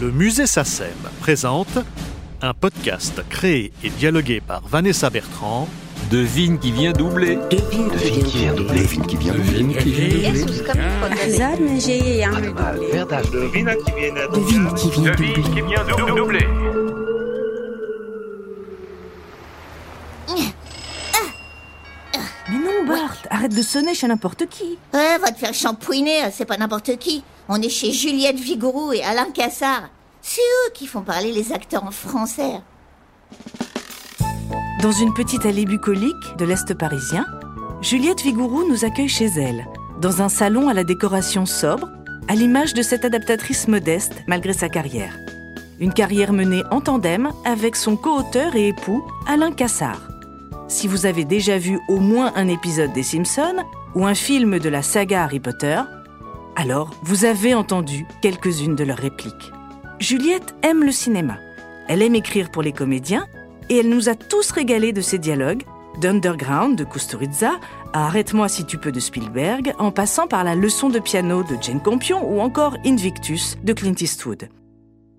Le musée SACEM présente un podcast créé et dialogué par Vanessa Bertrand. Devine qui vient doubler. Devine, qui vient doubler. Devine qui vient doubler. Devine qui vient doubler. Devine qui vient doubler. Devine qui vient doubler. Arrête de sonner chez n'importe qui. Ouais, va te faire shampouiner, c'est pas n'importe qui. On est chez Juliette Vigouroux et Alain Cassard. C'est eux qui font parler les acteurs en français. Dans une petite allée bucolique de l'Est parisien, Juliette Vigouroux nous accueille chez elle, dans un salon à la décoration sobre, à l'image de cette adaptatrice modeste malgré sa carrière. Une carrière menée en tandem avec son co-auteur et époux, Alain Cassard. Si vous avez déjà vu au moins un épisode des Simpsons ou un film de la saga Harry Potter, alors vous avez entendu quelques-unes de leurs répliques. Juliette aime le cinéma. Elle aime écrire pour les comédiens et elle nous a tous régalé de ses dialogues, d'Underground de Kusturica à Arrête-moi si tu peux de Spielberg, en passant par la leçon de piano de Jane Campion ou encore Invictus de Clint Eastwood.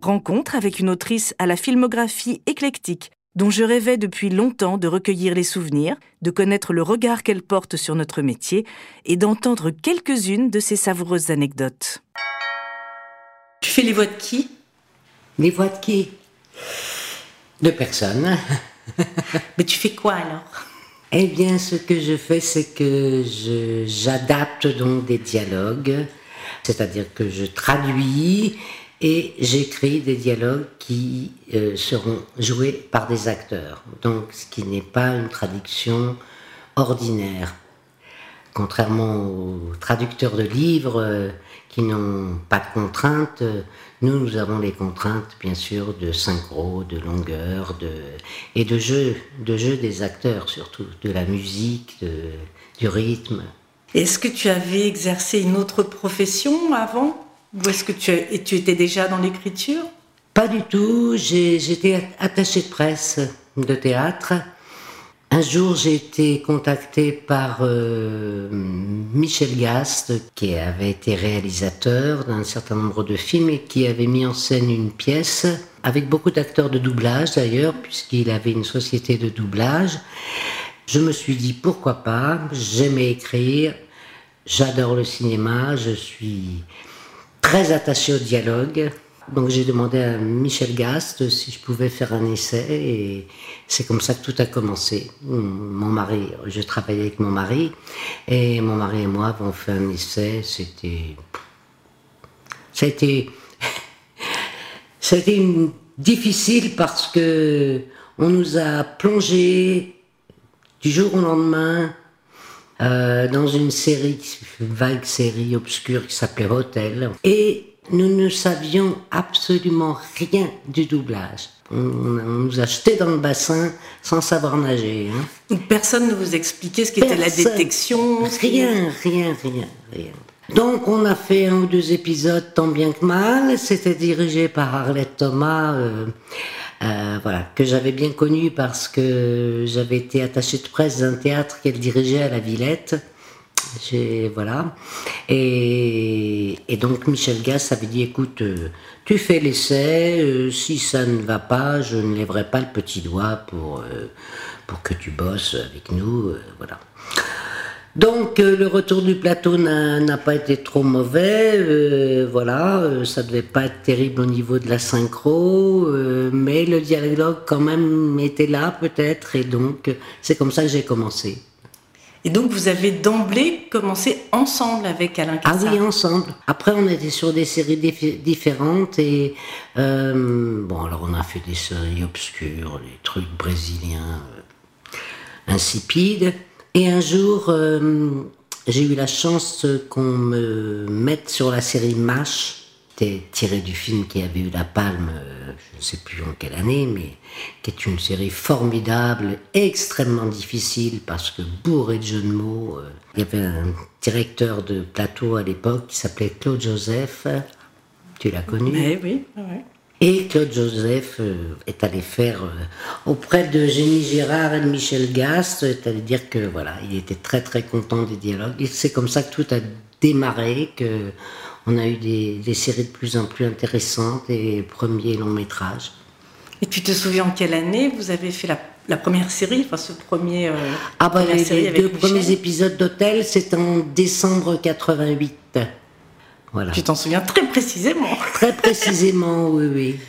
Rencontre avec une autrice à la filmographie éclectique dont je rêvais depuis longtemps de recueillir les souvenirs, de connaître le regard qu'elle porte sur notre métier et d'entendre quelques-unes de ses savoureuses anecdotes. Tu fais les voix de qui? Les voix de qui? De personne. Mais tu fais quoi alors? Eh bien, ce que je fais, c'est que je- j'adapte donc des dialogues, c'est-à-dire que je traduis et j'écris des dialogues qui euh, seront joués par des acteurs. Donc, ce qui n'est pas une traduction ordinaire. Contrairement aux traducteurs de livres euh, qui n'ont pas de contraintes, euh, nous, nous avons les contraintes, bien sûr, de synchro, de longueur, de, et de jeu, de jeu des acteurs surtout, de la musique, du rythme. Est-ce que tu avais exercé une autre profession avant? Ou est-ce que tu, étais déjà dans l'écriture? Pas du tout, j'étais attachée de presse de théâtre. Un jour, j'ai été contactée par euh, Michel Gast, qui avait été réalisateur d'un certain nombre de films et qui avait mis en scène une pièce avec beaucoup d'acteurs de doublage d'ailleurs, puisqu'il avait une société de doublage. Je me suis dit pourquoi pas, j'aimais écrire, j'adore le cinéma, je suis très attaché au dialogue. Donc j'ai demandé à Michel Gast si je pouvais faire un essai et c'est comme ça que tout a commencé. Mon mari, je travaillais avec mon mari et mon mari et moi avons fait un essai. C'était, ça a été, ça a été difficile parce que on nous a plongé du jour au lendemain euh, dans une série, une vague série obscure qui s'appelait Hotel. Et nous ne savions absolument rien du doublage. On, on nous a jetés dans le bassin sans savoir nager. hein. Personne ne vous expliquait ce qu'était la détection Rien, rien, rien, rien. Donc on a fait un ou deux épisodes tant bien que mal. C'était dirigé par Arlette Thomas, euh, euh, que j'avais bien connu parce que j'avais été attachée de presse d'un théâtre qu'elle dirigeait à la Villette. Voilà. Et, donc Michel Gass avait dit écoute, euh, tu fais l'essai, euh, si ça ne va pas, je ne lèverai pas le petit doigt pour, pour que tu bosses avec nous. voilà. Donc euh, le retour du plateau n'a pas été trop mauvais, euh, voilà, euh, ça devait pas être terrible au niveau de la synchro, mais le dialogue quand même était là peut-être, et donc c'est comme ça que j'ai commencé. Et donc vous avez d'emblée commencé ensemble avec Alain Ah Cassard. oui, ensemble. Après, on était sur des séries diffé- différentes et bon, alors on a fait des séries obscures, des trucs brésiliens insipides. Et un jour, euh, j'ai eu la chance qu'on me mette sur la série MASH. C'était tiré du film qui avait eu la palme, euh, je ne sais plus en quelle année, mais qui est une série formidable, extrêmement difficile parce que bourré de jeux de mots. euh. Il y avait un directeur de plateau à l'époque qui s'appelait Claude Joseph. Tu l'as connu? Mais oui, ouais. Et Claude Joseph euh, est allé faire euh, auprès de Jenny Girard et de Michel Gast, est allé dire que voilà, il était très très content des dialogues. Et c'est comme ça que tout a démarré, que on a eu des, des séries de plus en plus intéressantes et premiers longs métrages. Et tu te souviens en quelle année vous avez fait la, la première série, enfin ce premier. euh, Ah bah les, deux Michel premiers épisodes d'Hôtel, c'est en décembre 88. Voilà. Tu t'en souviens très précisément. Très précisément, oui, oui.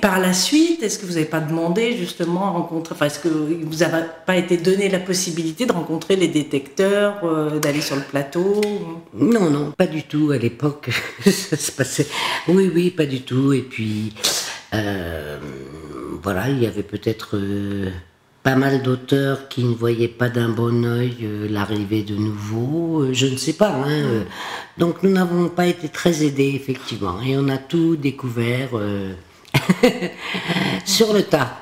Par la suite, est-ce que vous n'avez pas demandé justement à rencontrer, enfin, est-ce que vous n'avez pas été donné la possibilité de rencontrer les détecteurs, euh, d'aller sur le plateau Non, non, pas du tout. À l'époque, ça se passait. Oui, oui, pas du tout. Et puis, euh, voilà, il y avait peut-être euh, pas mal d'auteurs qui ne voyaient pas d'un bon œil euh, l'arrivée de nouveaux. euh, je ne sais pas. hein, euh. donc, nous n'avons pas été très aidés, effectivement. Et on a tout découvert sur le tas.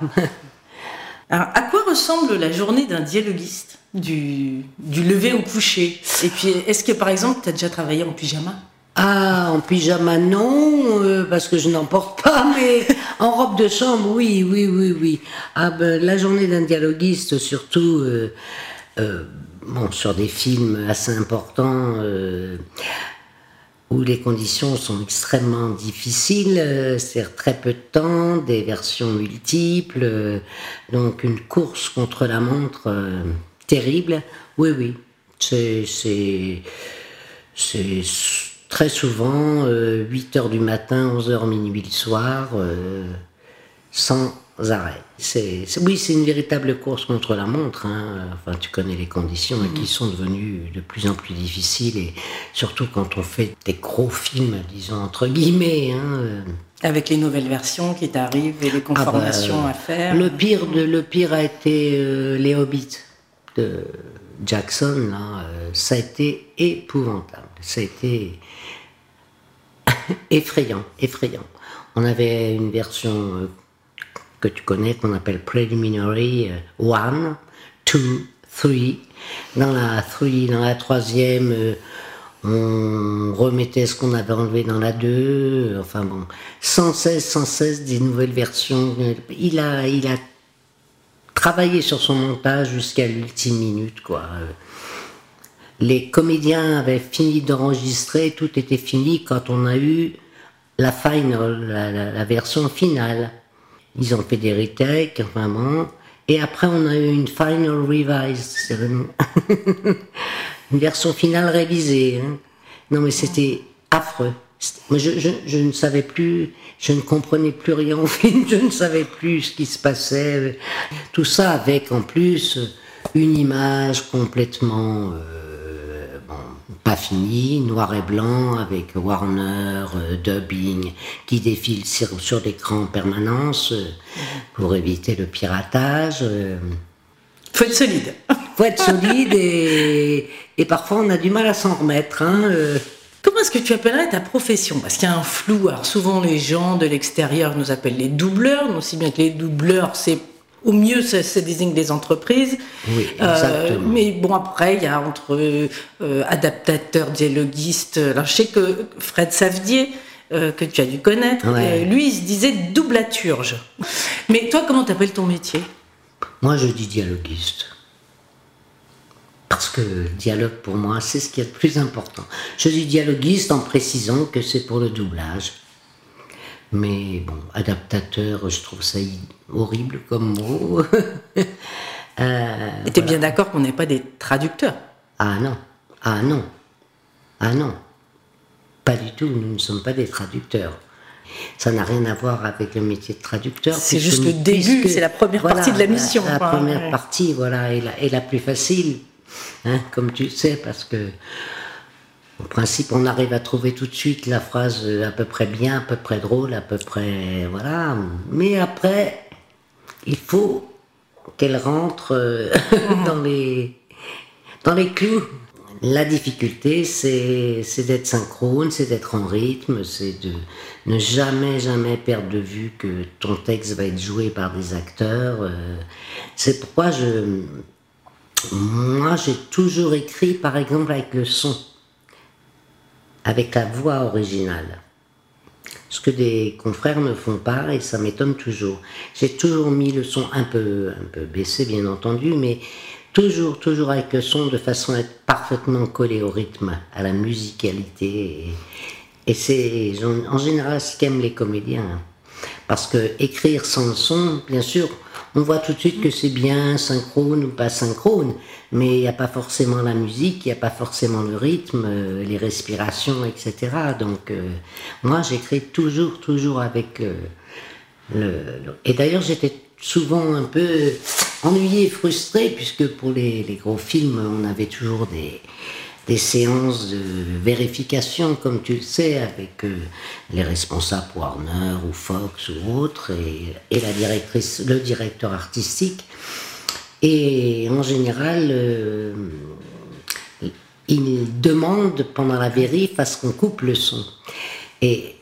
Alors, à quoi ressemble la journée d'un dialoguiste du, du lever au coucher? Et puis, est-ce que par exemple, tu as déjà travaillé en pyjama? Ah, en pyjama, non, euh, parce que je n'en porte pas, mais en robe de chambre, oui, oui, oui, oui. Ah ben, la journée d'un dialoguiste, surtout, euh, euh, bon, sur des films assez importants, où les conditions sont extrêmement difficiles, euh, c'est très peu de temps, des versions multiples, donc une course contre la montre terrible. Oui, oui, c'est... très souvent 8 heures du matin, 11 heures minuit le soir, euh, sans arrêt. C'est, oui, c'est une véritable course contre la montre. hein. Enfin, tu connais les conditions et qui sont devenues de plus en plus difficiles et surtout quand on fait des gros films, disons entre guillemets. hein, euh. Avec les nouvelles versions qui t'arrivent et les conformations Ah bah, à faire Le pire, de, le pire a été euh, les Hobbits de Jackson. Là, euh, ça a été épouvantable. Ça a été effrayant, effrayant. On avait une version euh, que tu connais qu'on appelle Preliminary 1, 2, 3. Dans la 3, dans la troisième, euh, on remettait ce qu'on avait enlevé dans la 2. Enfin bon, sans cesse, sans cesse des nouvelles versions. Il a, il a travaillé sur son montage jusqu'à l'ultime minute, quoi. Les comédiens avaient fini d'enregistrer, tout était fini quand on a eu la final, la, version finale. Ils ont fait des retakes, vraiment. Et après, on a eu une final revised, c'est une, version finale révisée. hein. Non, mais c'était affreux. Je, ne savais plus, je ne comprenais plus rien au film, je ne savais plus ce qui se passait. Tout ça avec, en plus, une image complètement, euh, pas finie, noir et blanc, avec Warner, euh, dubbing, qui défile sur, sur l'écran en permanence euh, pour éviter le piratage. euh. Faut être solide. faut être solide et, et parfois on a du mal à s'en remettre. Hein, euh. Comment est-ce que tu appellerais ta profession? Parce qu'il y a un flou. Alors souvent les gens de l'extérieur nous appellent les doubleurs, mais aussi bien que les doubleurs, c'est au mieux ça, ça désigne des entreprises. Oui, Euh, mais bon après il y a entre euh, adaptateurs, dialoguistes. Alors je sais que Fred Savedier euh, que tu as dû connaître, Ouais. euh, lui il se disait doublaturge. Mais toi comment t'appelles ton métier? Moi je dis dialoguiste. Parce que le dialogue pour moi c'est ce qui est le plus important. Je dis dialoguiste en précisant que c'est pour le doublage. Mais bon, adaptateur, je trouve ça horrible comme mot. Euh, Et t'es bien d'accord qu'on n'est pas des traducteurs? Ah non, ah non, ah non, pas du tout, nous ne sommes pas des traducteurs. Ça n'a rien à voir avec le métier de traducteur. C'est juste le début, c'est la première partie de la mission, La, première Ouais. partie, voilà, est la, est la plus facile, hein, comme tu sais, parce que au principe, on arrive à trouver tout de suite la phrase euh, à peu près bien, à peu près drôle, à peu près, voilà. Mais après, il faut qu'elle rentre euh, dans les dans les clous. La difficulté, c'est c'est d'être synchrone, c'est d'être en rythme, c'est de ne jamais, jamais perdre de vue que ton texte va être joué par des acteurs. euh. C'est pourquoi je, moi, j'ai toujours écrit, par exemple, avec le son, avec la voix originale. Ce que des confrères ne font pas, et ça m'étonne toujours. J'ai toujours mis le son un peu, un peu baissé, bien entendu, mais toujours, toujours avec le son de façon à être parfaitement collé au rythme, à la musicalité. Et, c'est en général ce qu'aiment les comédiens. Parce que écrire sans le son, bien sûr, on voit tout de suite que c'est bien synchrone ou pas synchrone, mais il n'y a pas forcément la musique, il n'y a pas forcément le rythme, euh, les respirations, etc. Donc euh, moi j'écris toujours, toujours avec euh, le, le- Et d'ailleurs j'étais souvent un peu ennuyé, frustré, puisque pour les, les gros films, on avait toujours des, des séances de vérification, comme tu le sais, avec euh, les responsables Warner ou Fox ou autres, et, la directrice, le directeur artistique. Et en général, euh, il demande pendant la vérif à ce qu'on coupe le son. Et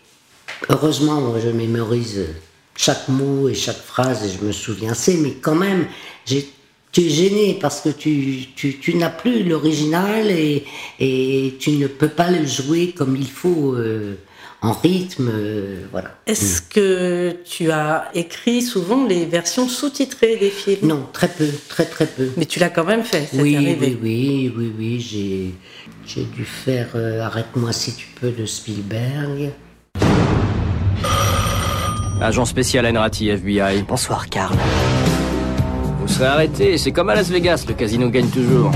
heureusement, moi, je mémorise chaque mot et chaque phrase et je me souviens assez, mais quand même, j'ai tu es gêné parce que tu, tu, tu n'as plus l'original et, et tu ne peux pas le jouer comme il faut euh, en rythme. euh, voilà. Est-ce que tu as écrit souvent les versions sous-titrées des films? Non, très peu, très très peu. Mais tu l'as quand même fait, c'est Oui, arrivé. oui, oui, oui, oui, j'ai, j'ai dû faire euh, Arrête-moi si tu peux de Spielberg. Agent spécial Enrati, FBI. Bonsoir, Karl. Vous serez arrêté, c'est comme à Las Vegas, le casino gagne toujours.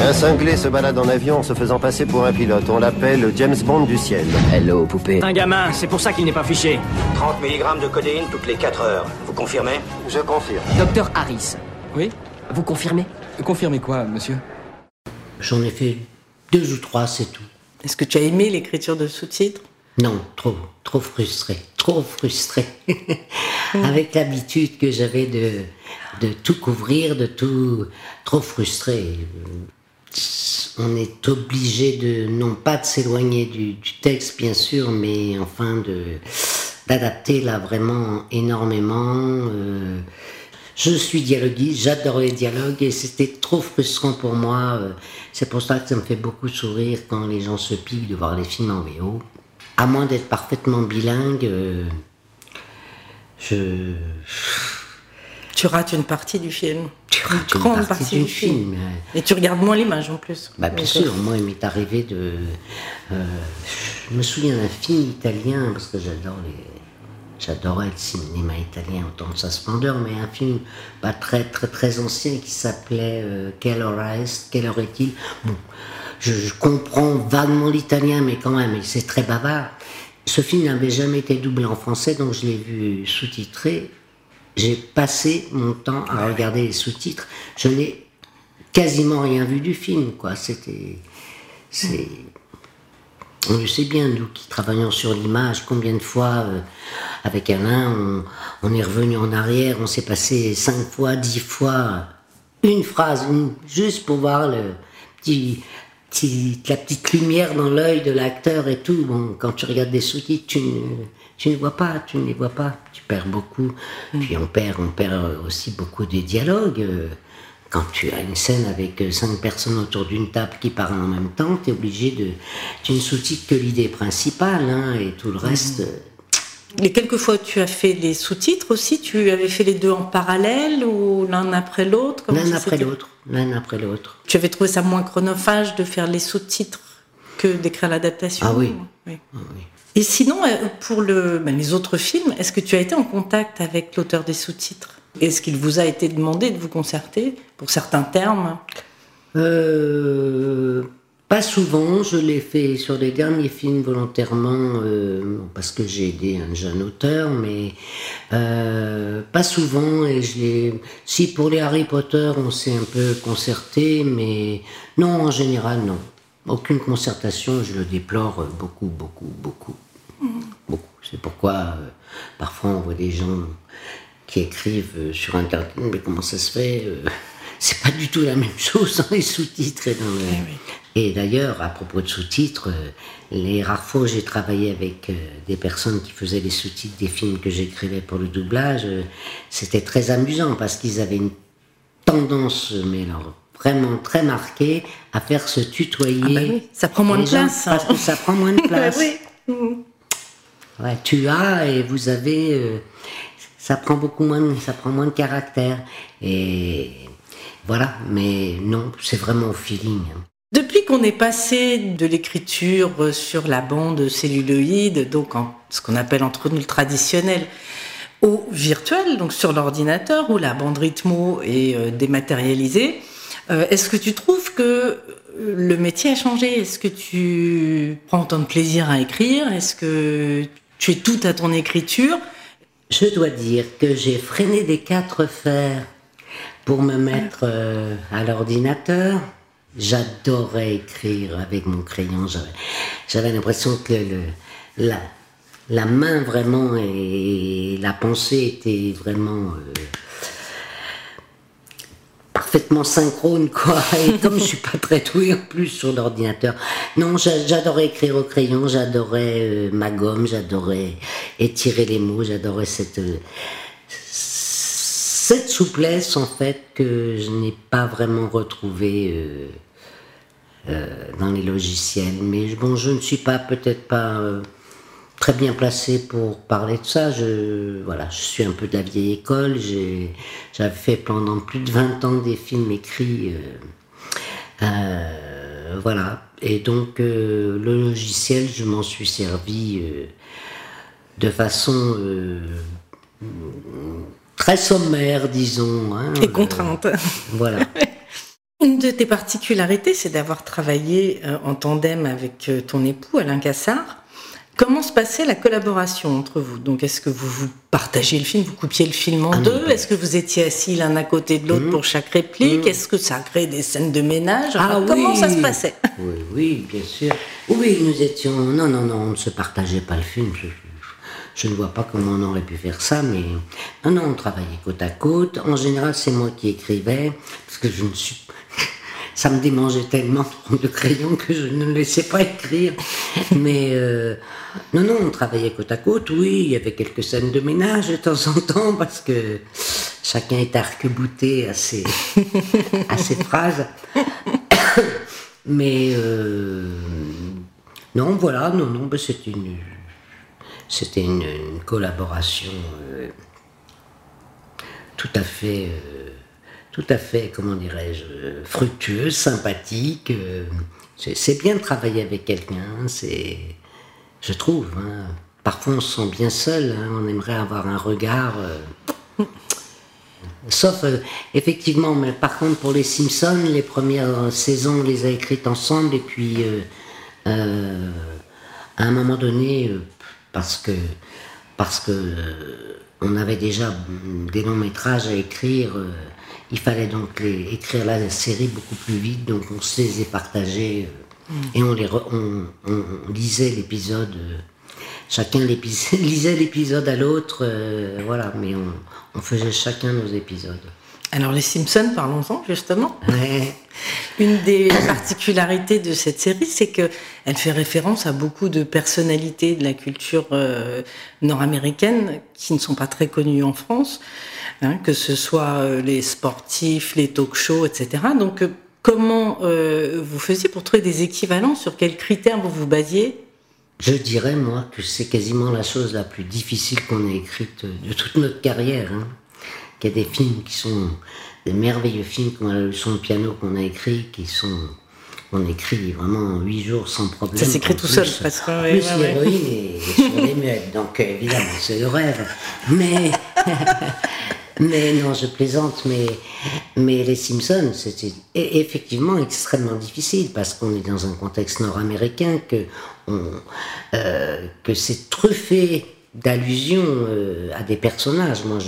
Un cinglé se balade en avion en se faisant passer pour un pilote. On l'appelle James Bond du ciel. Hello, poupée. Un gamin, c'est pour ça qu'il n'est pas fiché. 30 mg de codéine toutes les 4 heures. Vous confirmez? Je confirme. Docteur Harris, Oui? Vous confirmez? Confirmez quoi, monsieur? J'en ai fait deux ou trois, c'est tout. Est-ce que tu as aimé l'écriture de sous-titres? Non, trop, trop frustré, trop frustré. Avec l'habitude que j'avais de, de tout couvrir, de tout, trop frustré. On est obligé de, non pas de s'éloigner du, texte bien sûr, mais enfin de d'adapter là vraiment énormément. euh, je suis dialoguiste, j'adore les dialogues et c'était trop frustrant pour moi. euh, C'est pour ça que ça me fait beaucoup sourire quand les gens se piquent de voir les films en VO. À moins d'être parfaitement bilingue, euh, je. Tu rates une partie du film. Tu rates une grande partie partie du du film. film, euh. Et tu regardes moins l'image en plus. Bah, bien Donc, sûr, moi il m'est arrivé de. euh, je me souviens d'un film italien, parce que j'adore les. J'adorais le cinéma italien autant de sa splendeur, mais un film pas très très très ancien qui s'appelait euh, Quelle heure est Quelle heure est-il? Bon, je, je comprends vaguement l'italien, mais quand même, c'est très bavard. Ce film n'avait jamais été doublé en français, donc je l'ai vu sous-titré. J'ai passé mon temps à regarder les sous-titres. Je n'ai quasiment rien vu du film, quoi. C'était. C'est. On le sait bien, nous qui travaillons sur l'image, combien de fois, euh, avec Alain, on, est revenu en arrière, on s'est passé cinq fois, dix fois, une phrase, juste pour voir le la petite lumière dans l'œil de l'acteur et tout. Bon, quand tu regardes des sous-titres, tu ne, tu ne vois pas, tu ne les vois pas, tu perds beaucoup. Puis on perd, on perd aussi beaucoup des dialogues. euh, quand tu as une scène avec euh, cinq personnes autour d'une table qui parlent en même temps, tu es obligé de. Tu ne sous-titres que l'idée principale, hein, et tout le reste. euh, Les quelques fois où tu as fait les sous-titres aussi, tu avais fait les deux en parallèle ou l'un après l'autre? L'un après l'autre, l'un après l'autre. Tu avais trouvé ça moins chronophage de faire les sous-titres que d'écrire l'adaptation? Ah oui. Oui. Ah oui. Et sinon, euh, pour ben, les autres films, est-ce que tu as été en contact avec l'auteur des sous-titres? Est-ce qu'il vous a été demandé de vous concerter pour certains termes? Euh, pas souvent, je l'ai fait sur les derniers films volontairement, euh, parce que j'ai aidé un jeune auteur, mais pas souvent. Et je. Si pour les Harry Potter, on s'est un peu concerté, mais non, en général, non. Aucune concertation, je le déplore beaucoup, beaucoup, beaucoup. Beaucoup. C'est pourquoi euh, parfois on voit des gens qui écrivent euh, sur Internet, mais comment ça se fait euh, C'est pas du tout la même chose dans les sous-titres. Et, dans le- et d'ailleurs, à propos de sous-titres, euh, les rares fois où j'ai travaillé avec des personnes qui faisaient les sous-titres des films que j'écrivais pour le doublage, c'était très amusant parce qu'ils avaient une tendance, mais alors vraiment très marquée, à faire se tutoyer. Ah bah oui, ça prend moins de place, hein. Parce que ça prend moins de place. Oui. Ouais, tu as et vous avez, euh, ça prend beaucoup moins, de, ça prend moins de caractère. Et voilà, mais non, c'est vraiment au feeling. hein. Depuis qu'on est passé de l'écriture sur la bande celluloïde, donc en, ce qu'on appelle entre nous le traditionnel, au virtuel, donc sur l'ordinateur, où la bande rythmo est euh, dématérialisée, euh, est-ce que tu trouves que le métier a changé? Est-ce que tu prends autant de plaisir à écrire? Est-ce que tu es tout à ton écriture? Je dois dire que j'ai freiné des quatre fers pour me mettre euh, à l'ordinateur. J'adorais écrire avec mon crayon. J'avais l'impression que la, la main vraiment et la pensée étaient vraiment euh, parfaitement synchrone quoi. Et comme je suis pas très douée en plus sur l'ordinateur, non, j'adorais écrire au crayon, j'adorais euh, ma gomme, j'adorais étirer les mots, j'adorais cette euh, cette souplesse en fait que je n'ai pas vraiment retrouvée euh, dans les logiciels. Mais bon, je ne suis pas peut-être pas très bien placé pour parler de ça. Je, voilà, je suis un peu de la vieille école. J'avais fait pendant plus de 20 ans des films écrits. Euh, euh, voilà. Et donc, euh, le logiciel, je m'en suis servi de façon très sommaire, disons. Hein, Et contrainte. voilà. Une de tes particularités, c'est d'avoir travaillé en tandem avec ton époux, Alain Cassard. Comment se passait la collaboration entre vous? Donc, est-ce que vous, vous partagez le film, vous coupiez le film en Ah deux? Est-ce que vous étiez assis l'un à côté de l'autre Mhm. pour chaque réplique? Mhm. Est-ce que ça a créé des scènes de ménage? Ah Enfin, Comment ça se passait? Oui, oui, bien sûr. Oui, nous étions. Non, non, non, on ne se partageait pas le film. Je, je- je ne vois pas comment on aurait pu faire ça, mais. Non, non, on travaillait côte à côte. En général, c'est moi qui écrivais, parce que je ne suis. Ça me démangeait tellement de prendre le crayon que je ne laissais pas écrire. Mais euh, non, non, on travaillait côte à côte, oui, il y avait quelques scènes de ménage de temps en temps, parce que chacun est arc-bouté à ses, à ses phrases. Mais euh, non, voilà, non, non, ben, c'était une, collaboration euh, tout à fait, tout à fait, comment dirais-je, euh, fructueuse, sympathique. euh, c'est, bien de travailler avec quelqu'un, c'est, je trouve. hein. Parfois, on se sent bien seul. hein, on aimerait avoir un regard. euh, Sauf, effectivement, mais par contre, pour les Simpsons, les premières saisons, on les a écrites ensemble, et puis, euh, à un moment donné, parce que, parce que on avait déjà des longs métrages à écrire, il fallait donc les- écrire la série beaucoup plus vite, donc on se les partagés, euh, et on, les re- on, on- on lisait l'épisode. euh, Chacun lisait l'épisode à l'autre, euh, voilà, mais on, on faisait chacun nos épisodes. Alors, les Simpsons, parlons-en justement. Ouais. Une des particularités de cette série, c'est que elle fait référence à beaucoup de personnalités de la culture euh, nord-américaine qui ne sont pas très connues en France, hein, que ce soit euh, les sportifs, les talk-shows, etc. Donc, euh, comment euh, vous faisiez pour trouver des équivalents? Sur quels critères vous vous basiez? Je dirais, moi, que c'est quasiment la chose la plus difficile qu'on ait écrite de toute notre carrière. Hein. Qu'il y a des films qui sont des merveilleux films comme La leçon de piano qu'on a écrit, qui sont. On écrit vraiment en huit jours sans problème. Ça s'écrit tout plus- seul, parce que- en ouais, plus, ouais, ouais. l'héroïne est sur les muettes, donc euh, évidemment, c'est le rêve. Mais. Mais non, je plaisante, mais, mais les Simpsons, c'était effectivement extrêmement difficile parce qu'on est dans un contexte nord-américain, que, on, euh, que c'est truffé d'allusions euh, à des personnages. Moi,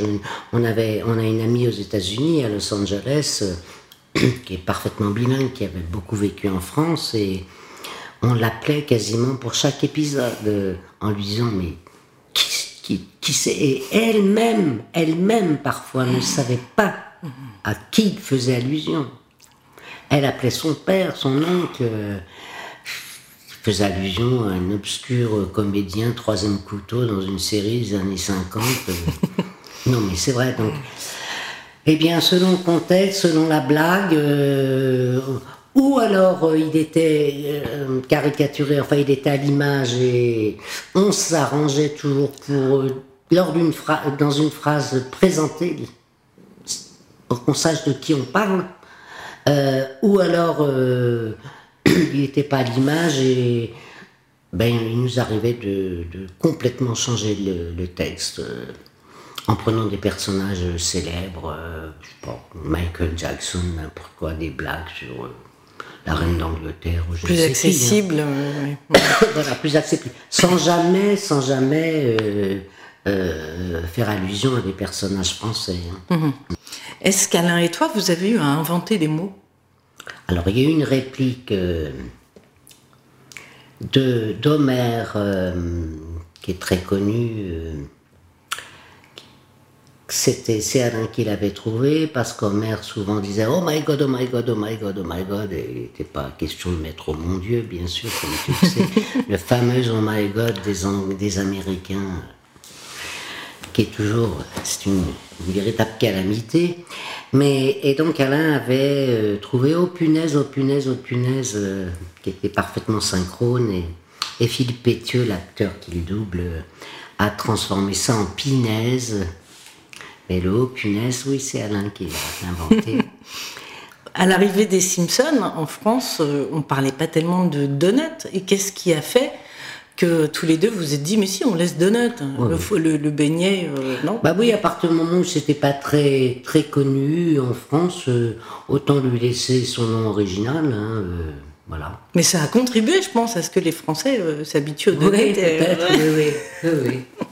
on, avait, on a une amie aux États-Unis, à Los Angeles, euh, qui est parfaitement bilingue, qui avait beaucoup vécu en France, et on l'appelait quasiment pour chaque épisode euh, en lui disant Mais qui, qui, qui c'est? Et elle-même, elle-même parfois ne savait pas à qui il faisait allusion. Elle appelait son père, son oncle, faisait allusion à un obscur comédien, troisième couteau dans une série des années 50. euh. non mais c'est vrai, donc. Eh bien, selon le contexte, selon la blague, euh, ou alors euh, il était euh, caricaturé, enfin il était à l'image et on s'arrangeait toujours pour, lors d'une phrase, dans une phrase présentée, pour qu'on sache de qui on parle, ou alors il n'était pas à l'image et ben, il nous arrivait de, de complètement changer le, le texte euh, en prenant des personnages célèbres, euh, je sais pas, Michael Jackson, n'importe quoi, des blagues sur euh, la reine d'Angleterre. ou je ne Plus sais qui, hein. accessible. voilà, plus accessible. Sans jamais, sans jamais euh, faire allusion à des personnages français. hein. Est-ce qu'Alain et toi, vous avez eu à inventer des mots? Alors, il y a une réplique euh, de d'Homère euh, qui est très connue. euh, c'était c'est Alain qui l'avait trouvé parce qu'Homère souvent disait Oh my God, oh my God, oh my God, oh my God. Et il n'était pas question de mettre oh mon Dieu, bien sûr, comme tu le sais. le fameux oh my God des, des Américains qui est toujours, c'est une, une véritable calamité. Mais, et donc Alain avait euh, trouvé, oh punaise, oh punaise, oh punaise, euh, qui était parfaitement synchrone. Et, et Philippe Pétieux, l'acteur qui le double, euh, a transformé ça en pinaise. Mais le oh punaise, oui, c'est Alain qui l'a inventé. À l'arrivée des Simpsons, en France, on parlait pas tellement de donuts. Et qu'est-ce qui a fait que tous les deux vous êtes dit, mais si, on laisse donut. Ouais, le, le, le beignet, euh, non Bah oui, à partir du moment où c'était pas très très connu en France, euh, autant lui laisser son nom original. hein, euh, voilà. Mais ça a contribué, je pense, à ce que les Français s'habituent aux donuts. Oui, peut-être, oui, oui, oui.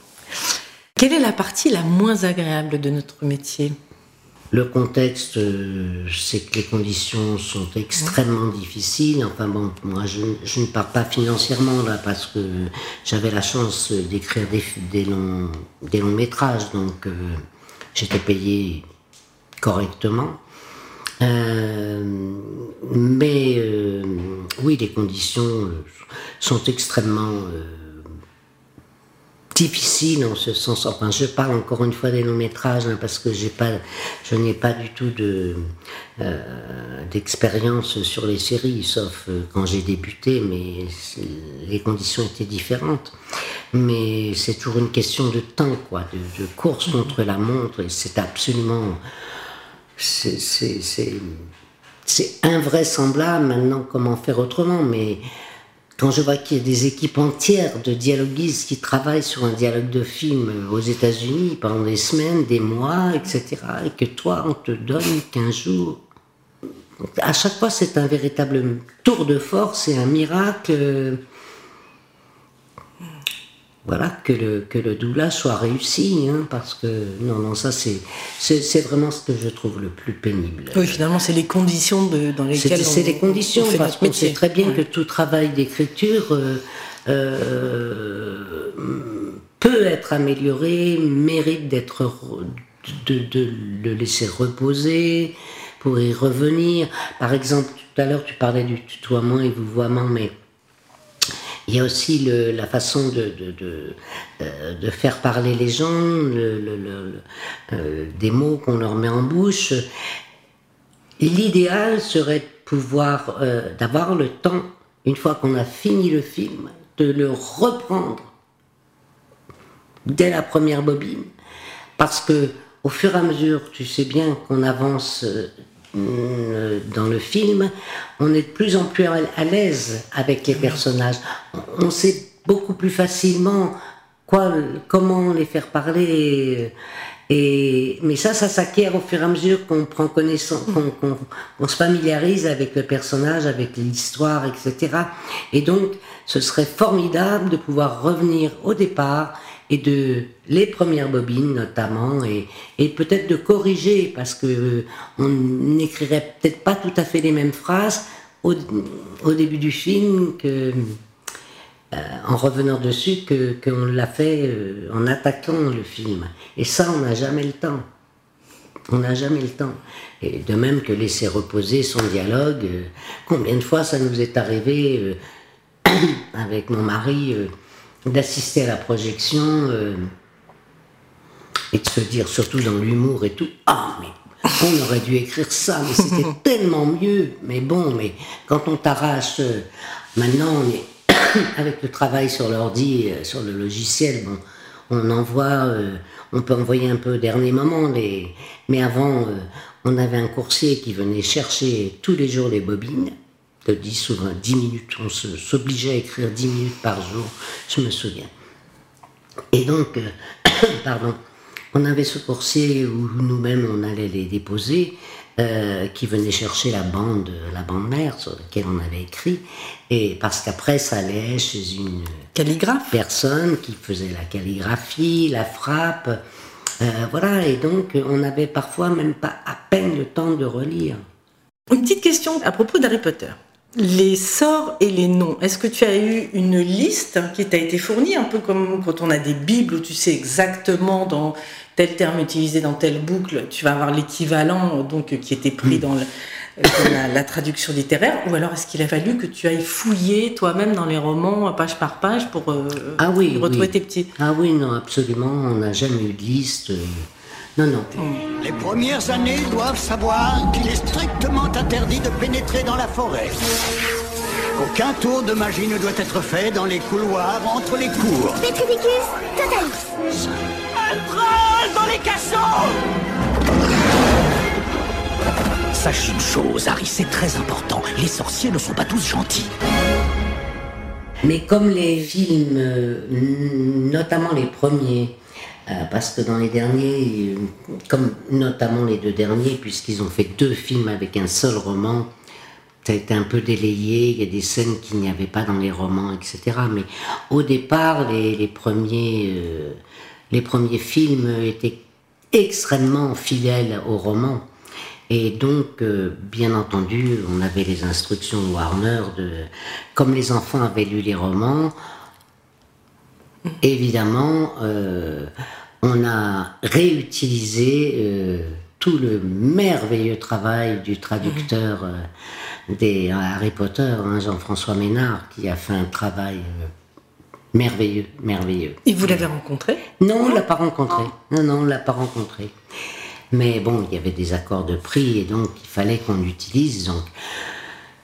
Quelle est la partie la moins agréable de notre métier? Le contexte, euh, c'est que les conditions sont extrêmement difficiles. Enfin bon, moi je, ne parle pas financièrement là parce que j'avais la chance d'écrire des, longs, métrages, donc euh, j'étais payé correctement. Euh, mais oui, les conditions sont extrêmement difficile en ce sens. Enfin, je parle encore une fois des longs métrages hein, parce que j'ai pas, je n'ai pas du tout de euh, d'expérience sur les séries, sauf euh, quand j'ai débuté, mais les conditions étaient différentes. Mais c'est toujours une question de temps, quoi, de, de course contre la montre, et c'est absolument, c'est invraisemblable maintenant comment faire autrement, mais quand je vois qu'il y a des équipes entières de dialoguistes qui travaillent sur un dialogue de film aux États-Unis pendant des semaines, des mois, etc., et que toi, on te donne 15 jours. À chaque fois, c'est un véritable tour de force et un miracle. Voilà, que le, que le doublage soit réussi, hein, parce que non, non, ça c'est c'est vraiment ce que je trouve le plus pénible. Oui, finalement, c'est les conditions de- dans lesquelles c'est les conditions, on parce qu'on sait très bien Ouais. que tout travail d'écriture euh, euh, peut être amélioré, mérite d'être re- de, de le laisser reposer pour y revenir. Par exemple, tout à l'heure tu parlais du tutoiement et vouvoiement, mais il y a aussi la façon euh, de faire parler les gens, euh, des mots qu'on leur met en bouche. L'idéal serait de pouvoir, euh, d'avoir le temps, une fois qu'on a fini le film, de le reprendre dès la première bobine. Parce que au fur et à mesure, tu sais bien qu'on avance euh, dans le film, on est de plus en plus à l'aise avec les personnages. On- sait beaucoup plus facilement quoi, comment les faire parler. Et, mais ça, ça s'acquiert au fur et à mesure qu'on prend connaissance, qu'on se familiarise avec le personnage, avec l'histoire, etc. Et donc, ce serait formidable de pouvoir revenir au départ et de les premières bobines notamment et, peut-être de corriger parce que euh, on n'écrirait peut-être pas tout à fait les mêmes phrases au, début du film que euh, en revenant dessus que qu'on l'a fait euh, en attaquant le film. Et ça, on n'a jamais le temps. On n'a jamais le temps. Et de même que laisser reposer son dialogue. combien de fois ça nous est arrivé avec mon mari d'assister à la projection euh, et de se dire, surtout dans l'humour et tout, ah mais on aurait dû écrire ça, mais c'était tellement mieux. Mais bon, mais quand on t'arrache, euh, maintenant on est avec le travail sur l'ordi, euh, sur le logiciel, bon, on envoie, euh, on peut envoyer un peu au dernier moment, les... mais avant, euh, on avait un coursier qui venait chercher tous les jours les bobines, de 10 ou 20, 10 minutes. On s'obligeait à écrire 10 minutes par jour, je me souviens. Et donc, euh, pardon, on avait ce coursier où nous-mêmes on allait les déposer, euh, qui venait chercher la bande, la bande mère sur laquelle on avait écrit, et parce qu'après ça allait chez une Calligraphe personne qui faisait la calligraphie, la frappe, euh, voilà, et donc on n'avait parfois même pas à peine le temps de relire. Une petite question à propos d'Harry Potter. Les sorts et les noms, est-ce que tu as eu une liste qui t'a été fournie, un peu comme quand on a des bibles où tu sais exactement dans tel terme utilisé dans telle boucle, tu vas avoir l'équivalent euh, donc qui était pris dans, le- dans la, la traduction littéraire, ou alors est-ce qu'il a fallu que tu ailles fouiller toi-même dans les romans page par page pour euh, Ah oui, retrouver oui. tes petits? Ah oui, non, absolument, on n'a jamais eu de liste. Non, non. Les premières années doivent savoir qu'il est strictement interdit de pénétrer dans la forêt. Aucun tour de magie ne doit être fait dans les couloirs entre les cours. Petrificus totalis. Un troll dans les cachots Sache une chose, Harry, c'est très important. Les sorciers ne sont pas tous gentils. Mais comme les films, euh, notamment les premiers, parce que dans les derniers, euh, comme notamment les deux derniers, puisqu'ils ont fait deux films avec un seul roman, ça a été un peu délayé, il y a des scènes qu'il n'y avait pas dans les romans, etc. Mais au départ, les, les premiers, euh, les premiers films étaient extrêmement fidèles au roman. Et donc, euh, bien entendu, on avait les instructions Warner de, comme les enfants avaient lu les romans, évidemment, euh, on a réutilisé euh, tout le merveilleux travail du traducteur euh, des Harry Potter, hein, Jean-François Ménard, qui a fait un travail merveilleux, merveilleux. Et vous l'avez rencontré? Non, on l'a pas rencontré. Non, non, on l'a pas rencontré. Mais bon, il y avait des accords de prix et donc il fallait qu'on l'utilise. Donc,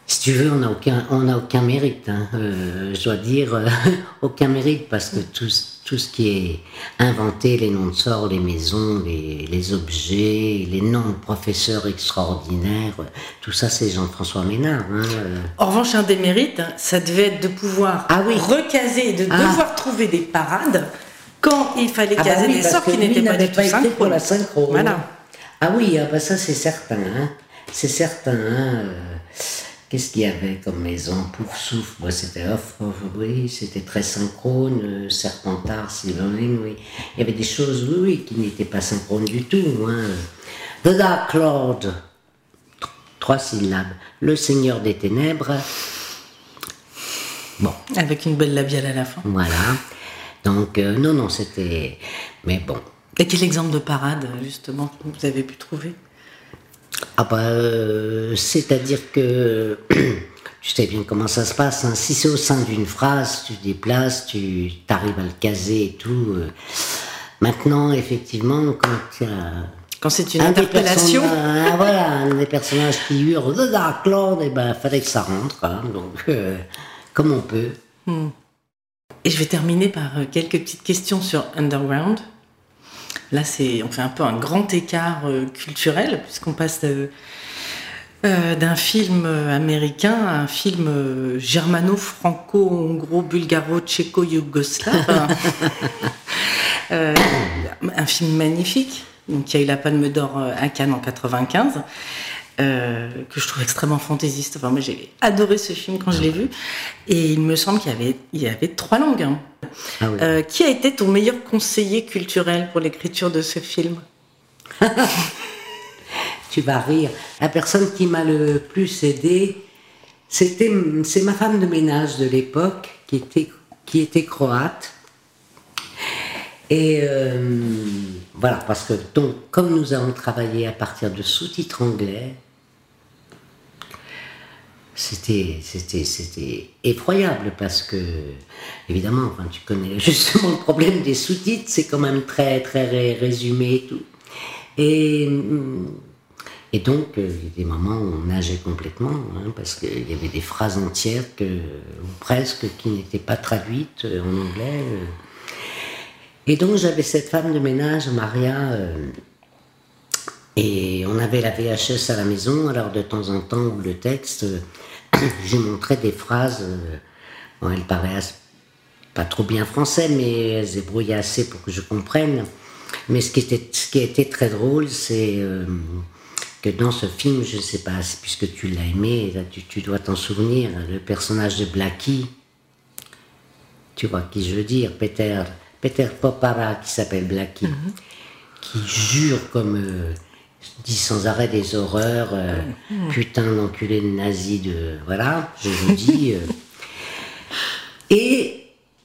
si tu veux, on n'a aucun, on n'a aucun mérite. hein. Euh, je dois dire euh, aucun mérite parce que tout, ce- tout ce qui est inventé, les noms de sorts, les maisons, les, les objets, les noms de professeurs extraordinaires, tout ça, c'est Jean-François Ménard. hein, euh. En revanche, un des mérites, ça devait être de pouvoir recaser, et de Ah. devoir trouver des parades quand il fallait Ah bah caser oui, des sorts qui n'étaient pas du tout pour la synchro. Voilà. Ah oui, ah bah ça c'est certain. hein. C'est certain. Qu'est-ce qu'il y avait comme maison Pouf souffle, moi c'était off, off, oui, c'était très synchrone. euh, Serpentard, Sylvain, oui. Il y avait des choses, oui, oui, qui n'étaient pas synchrones du tout. Hein. The Dark Lord, Tr- trois syllabes. Le Seigneur des Ténèbres. Bon. Avec une belle labiale à la fin. Voilà. Donc, euh, non, non, c'était. Mais bon. Et quel exemple de parade, justement, vous avez pu trouver? Ah bah, euh, c'est-à-dire que tu sais bien comment ça se passe. hein. Si c'est au sein d'une phrase, tu déplaces, tu arrives à le caser et tout. euh. Maintenant, effectivement, quand Quand c'est une un interpellation. ah, voilà, un des personnages qui hurle The Dark Lord, et ben, fallait que ça rentre. hein. donc, euh, comme on peut. Hmm. Et je vais terminer par quelques petites questions sur Underground. Là, c'est, on fait un peu un grand écart euh, culturel, puisqu'on passe euh, d'un film euh, américain à un film germano-franco-hongro-bulgaro-tchéco-yougoslave. Euh, un film magnifique, donc, qui a eu la Palme d'Or à Cannes en 95. Euh, que je trouve extrêmement fantaisiste. Enfin, moi, j'ai adoré ce film quand je l'ai vu. Et il me semble qu'il y avait, il y avait trois langues. hein. Ah oui. Euh, qui a été ton meilleur conseiller culturel pour l'écriture de ce film? Tu vas rire. La personne qui m'a le plus aidé, c'était, c'est ma femme de ménage de l'époque, qui était, qui était croate. Et euh, voilà, parce que donc, comme nous avons travaillé à partir de sous-titres anglais, c'était, c'était, c'était effroyable parce que, évidemment, enfin, tu connais justement le problème des sous-titres, c'est quand même très, très ré- résumé et tout. Et, hum, et donc, euh, il y a des moments où on nageait complètement, hein, parce qu'il y avait des phrases entières que, ou presque qui n'étaient pas traduites euh, en anglais. euh. Et donc, j'avais cette femme de ménage, Maria, et on avait la VHS à la maison, alors de temps en temps, le texte, j'ai montré des phrases. euh, bon, elles paraissent pas trop bien français, mais elles se débrouillaient assez pour que je comprenne. Mais ce qui était, ce qui a été très drôle, c'est euh, que dans ce film, je ne sais pas, puisque tu l'as aimé, là, tu, tu dois t'en souvenir, le personnage de Blackie, tu vois qui je veux dire, Peter, Peter Popara, qui s'appelle Blackie, qui jure comme. euh, dit sans arrêt des horreurs, euh, putain d'enculé de nazi de. Voilà, je vous dis. euh. Et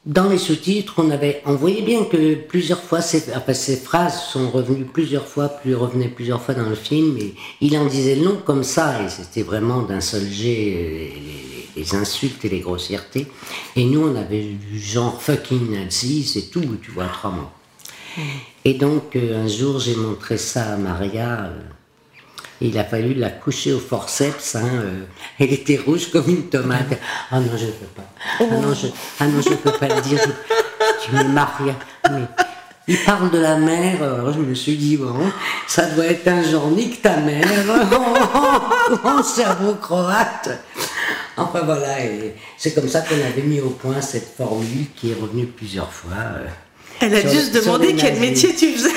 dans les sous-titres, on avait, on voyait bien que plusieurs fois, ces, enfin, ces phrases sont revenues plusieurs fois, plus revenaient plusieurs fois dans le film, et il en disait long comme ça, et c'était vraiment d'un seul jet euh, les, les- les insultes et les grossièretés. Et nous, on avait du genre fucking nazi, c'est tout, tu vois, trois mots. Et donc, euh, un jour, j'ai montré ça à Maria. euh, il a fallu la coucher au forceps. Hein, euh, elle était rouge comme une tomate. Ah non, je ne peux pas. Ah non, je ah je peux pas le dire. Tu me Maria. Mais il parle de la mère. Alors je me suis dit, bon, ça doit être un genre nique ta mère. Mon cerveau croate. Enfin voilà, c'est comme ça qu'on avait mis au point cette formule qui est revenue plusieurs fois. Elle a sur- dû se demander quel métier tu faisais.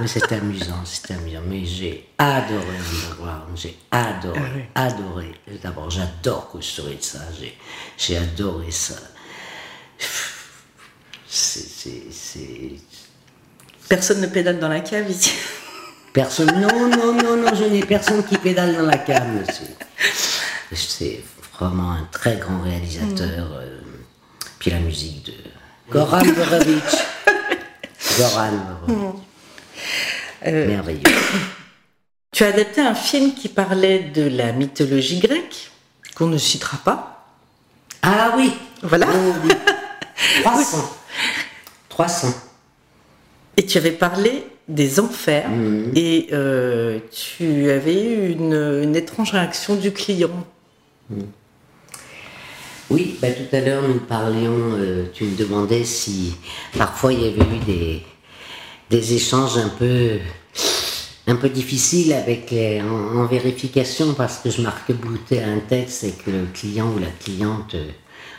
Mais c'est amusant, c'est amusant. Mais j'ai adoré Underground, j'ai adoré, adoré. D'abord, j'adore construire ça, j'ai, adoré ça. C'est, Personne ne pédale dans la cave ici. Personne, non, non, non, non, je n'ai personne qui pédale dans la cave, monsieur. C'est vraiment un très grand réalisateur. euh, puis la musique de Goran Borovic. Goran Borovic. Euh, Merveilleux. Tu as adapté un film qui parlait de la mythologie grecque, qu'on ne citera pas. Ah oui Voilà. Oh oui. 300. 300. Et tu avais parlé des enfers. Mhm. Et euh, tu avais eu une, une étrange réaction du client. Oui, bah, tout à l'heure nous parlions, euh, tu me demandais si parfois il y avait eu des, échanges un peu, un peu difficiles avec en, vérification parce que je marquais bouter un texte et que le client ou la cliente euh,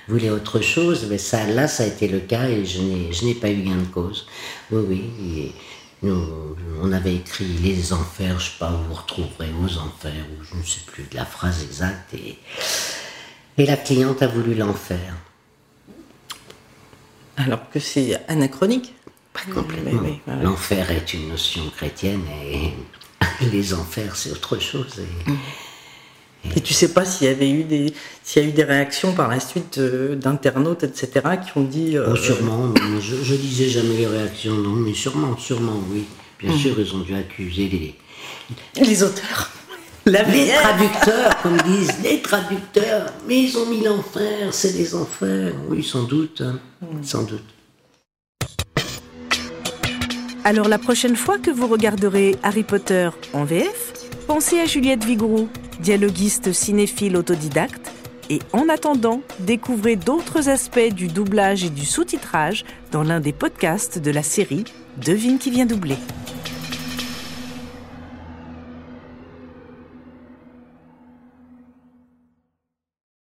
voulait autre chose. Mais ça, là, ça a été le cas et je n'ai, pas eu gain de cause. Oui, oui. nous, on avait écrit les enfers, je sais pas, vous vous retrouverez aux enfers, ou je ne sais plus de la phrase exacte. Et, et la cliente a voulu l'enfer. Alors que c'est anachronique. Pas complètement. oui, oui, oui. L'enfer est une notion chrétienne et les enfers c'est autre chose. Et, Et tu sais pas s'il y avait eu des, s'il y a eu des réactions par la suite euh, d'internautes, etc., qui ont dit. euh, Oh, sûrement, non, je, je lisais jamais les réactions, non, mais sûrement, sûrement, oui. Bien Mm. sûr, ils ont dû accuser les, Les auteurs. La les traducteurs, comme disent les traducteurs. Mais ils ont mis l'enfer, c'est les enfers. Oui, sans doute, hein, Mm. sans doute. Alors la prochaine fois que vous regarderez Harry Potter en VF, pensez à Juliette Vigouroux, dialoguiste cinéphile autodidacte, et en attendant, découvrez d'autres aspects du doublage et du sous-titrage dans l'un des podcasts de la série Devine qui vient doubler.